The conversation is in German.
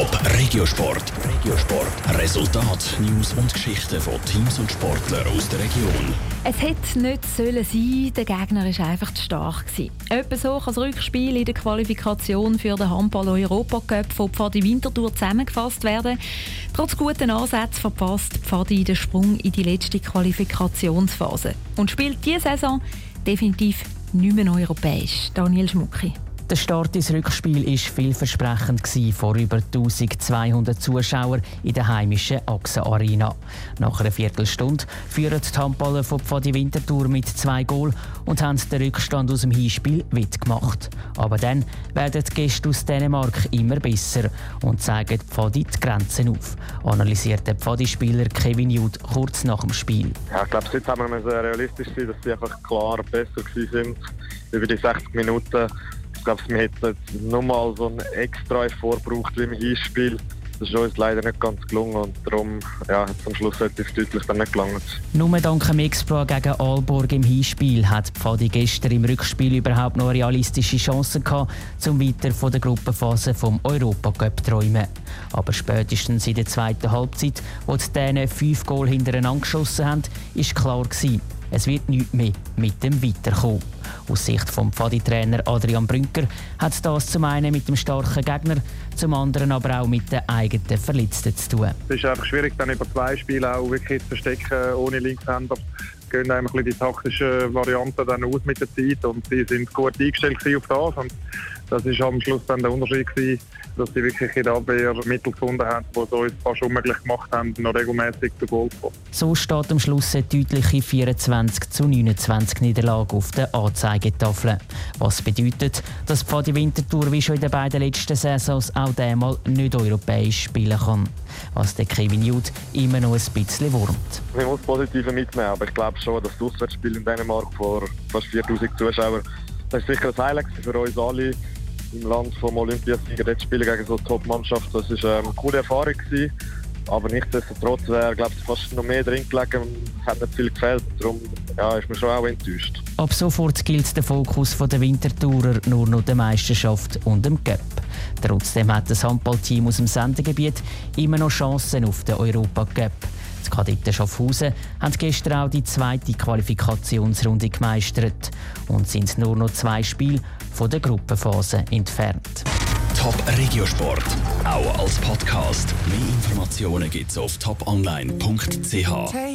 Top Regiosport. Regiosport. Resultat, News und Geschichten von Teams und Sportlern aus der Region. Es hätte nicht sollen sein, der Gegner war einfach zu stark. Etwa so kann das Rückspiel in der Qualifikation für den Handball-Europacup von Pfadi Winterthur zusammengefasst werden. Trotz guten Ansätzen verpasst Pfadi den Sprung in die letzte Qualifikationsphase und spielt diese Saison definitiv nicht mehr europäisch. Daniel Schmucki. Der Start ins Rückspiel war vielversprechend vor über 1200 Zuschauern in der heimischen Achse Arena. Nach einer Viertelstunde führen die Handballer von Pfadi Winterthur mit zwei Goal und haben den Rückstand aus dem Hinspiel wettgemacht. Aber dann werden die Gäste aus Dänemark immer besser und zeigen Pfadi die Grenzen auf, analysiert der Pfadi-Spieler Kevin Judd kurz nach dem Spiel. Ja, ich glaube, jetzt haben wir realistisch sein, dass sie einfach klar besser sind über die 60 Minuten glaube, wir hätten nochmal so einen extra Effort wie im Hinspiel. Das ist uns leider nicht ganz gelungen und darum ja, hat es am Schluss relativ deutlich dann nicht gelangt. Nur dank dem Exploit gegen Aalborg im Hinspiel hat Pfadi gestern im Rückspiel überhaupt noch realistische Chancen gehabt, zum weiter von der Gruppenphase vom Europacup träumen. Aber spätestens in der zweiten Halbzeit, wo die Dänen fünf Goal hintereinander geschossen haben, ist klar gewesen, es wird nichts mehr mit dem Weiterkommen. Aus Sicht des Pfadi-Trainer Adrian Brünker hat das zum einen mit dem starken Gegner, zum anderen aber auch mit den eigenen Verletzten zu tun. Es ist einfach schwierig, dann über zwei Spiele auch wirklich zu verstecken ohne Linkshänder. Gehen einfach die taktischen Varianten dann aus mit der Zeit und sie sind gut eingestellt auf das. Und das ist am Schluss dann der Unterschied gewesen, dass sie wirklich in der Abwehr Mittel gefunden haben, die es uns fast unmöglich gemacht haben, noch regelmäßig zu Goal kommen. So steht am Schluss eine deutliche 24 zu 29 Niederlage auf der Anzeigetafel. Was bedeutet, dass Pfadi Winterthur wie schon in den beiden letzten Saisons auch diesmal nicht europäisch spielen kann. Was der Kevin Judd immer noch ein bisschen wurmt. Ich muss Positive mitnehmen, aber ich glaube schon, dass das Auswärtsspiel in Dänemark vor fast 4000 Zuschauern das ist sicher ein Highlight für uns alle im Land vom Olympiasieger dort spielen gegen so eine Top-Mannschaft. Das war ähm, eine coole Erfahrung. Gewesen. Aber nichtsdestotrotz wäre, glaube ich, fast noch mehr drin gelegen und hat nicht viel gefällt. Darum ja, ist mir schon auch enttäuscht. Ab sofort gilt der Fokus der Wintertourer nur noch der Meisterschaft und dem Cup. Trotzdem hat das Handballteam aus dem Sendegebiet immer noch Chancen auf den Europa Cup. Die Kadetten Schaffhausen haben gestern auch die zweite Qualifikationsrunde gemeistert und sind nur noch zwei Spiele von der Gruppenphase entfernt. Top Regiosport, auch als Podcast. Mehr Informationen gibt's auf toponline.ch.